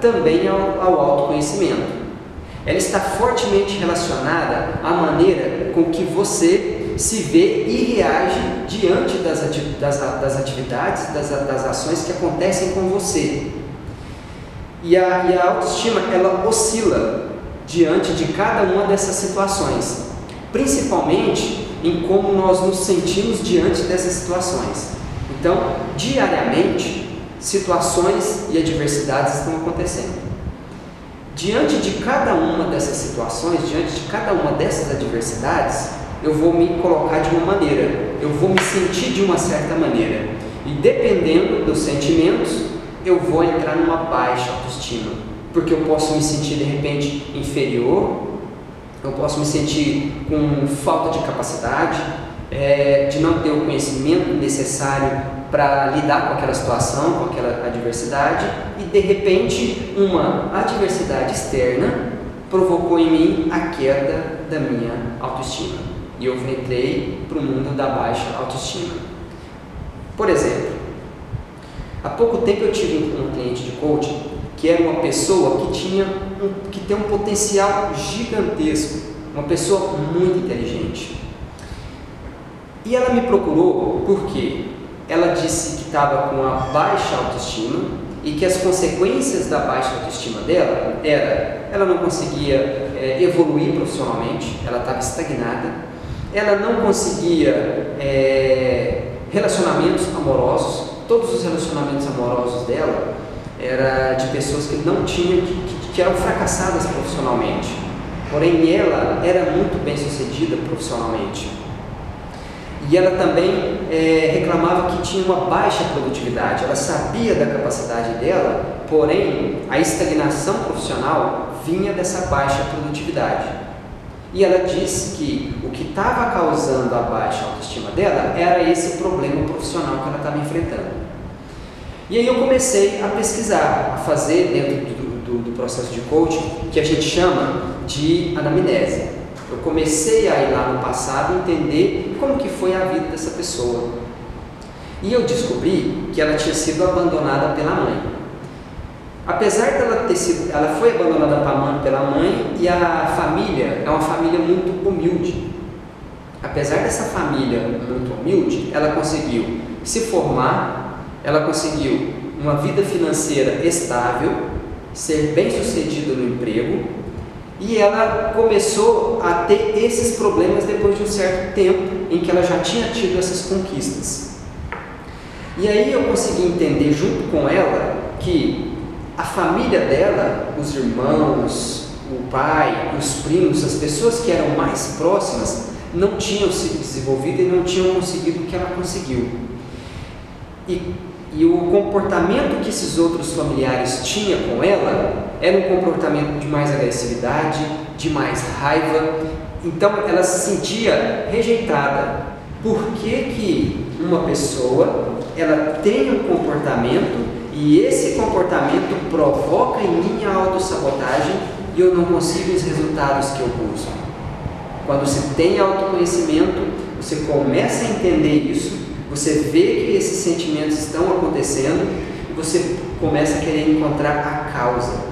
também ao, ao autoconhecimento. Ela está fortemente relacionada à maneira com que você se vê e reage diante das, das, das atividades, das, das ações que acontecem com você. E a, e a autoestima, ela oscila diante de cada uma dessas situações, principalmente em como nós nos sentimos diante dessas situações. Então, diariamente, situações e adversidades estão acontecendo. Diante de cada uma dessas situações, diante de cada uma dessas adversidades, eu vou me colocar de uma maneira, eu vou me sentir de uma certa maneira. E dependendo dos sentimentos, eu vou entrar numa baixa autoestima, porque eu posso me sentir de repente inferior, eu posso me sentir com falta de capacidade, é, de não ter o conhecimento necessário para lidar com aquela situação, com aquela adversidade, e de repente uma adversidade externa provocou em mim a queda da minha autoestima. E eu entrei para o mundo da baixa autoestima. Por exemplo, há pouco tempo eu tive um cliente de coaching que era uma pessoa que tinha um, que tem um potencial gigantesco, uma pessoa muito inteligente. E ela me procurou porque ela disse que estava com a baixa autoestima e que as consequências da baixa autoestima dela era ela não conseguia é, evoluir profissionalmente, ela estava estagnada, ela não conseguia é, relacionamentos amorosos, todos os relacionamentos amorosos dela era de pessoas que não tinham, que, que, que eram fracassadas profissionalmente. Porém, ela era muito bem sucedida profissionalmente. E ela também é, reclamava que tinha uma baixa produtividade. Ela sabia da capacidade dela, porém a estagnação profissional vinha dessa baixa produtividade. E ela disse que o que estava causando a baixa autoestima dela era esse problema profissional que ela estava enfrentando. E aí eu comecei a pesquisar, a fazer dentro do, do, do processo de coaching, que a gente chama de anamnese. Eu comecei a ir lá no passado entender como que foi a vida dessa pessoa. E eu descobri que ela tinha sido abandonada pela mãe. Apesar dela ter sido, ela foi abandonada pela mãe e a família é uma família muito humilde. Apesar dessa família muito humilde, ela conseguiu se formar, ela conseguiu uma vida financeira estável, ser bem sucedida no emprego e ela começou a ter esses problemas depois de um certo tempo em que ela já tinha tido essas conquistas. E aí eu consegui entender junto com ela que a família dela, os irmãos, o pai, os primos, as pessoas que eram mais próximas, não tinham se desenvolvido e não tinham conseguido o que ela conseguiu. E e o comportamento que esses outros familiares tinham com ela era um comportamento de mais agressividade, de mais raiva. Então ela se sentia rejeitada. Por que, que uma pessoa ela tem um comportamento e esse comportamento provoca em mim a autossabotagem e eu não consigo os resultados que eu busco? Quando você tem autoconhecimento, você começa a entender isso você vê que esses sentimentos estão acontecendo e você começa a querer encontrar a causa.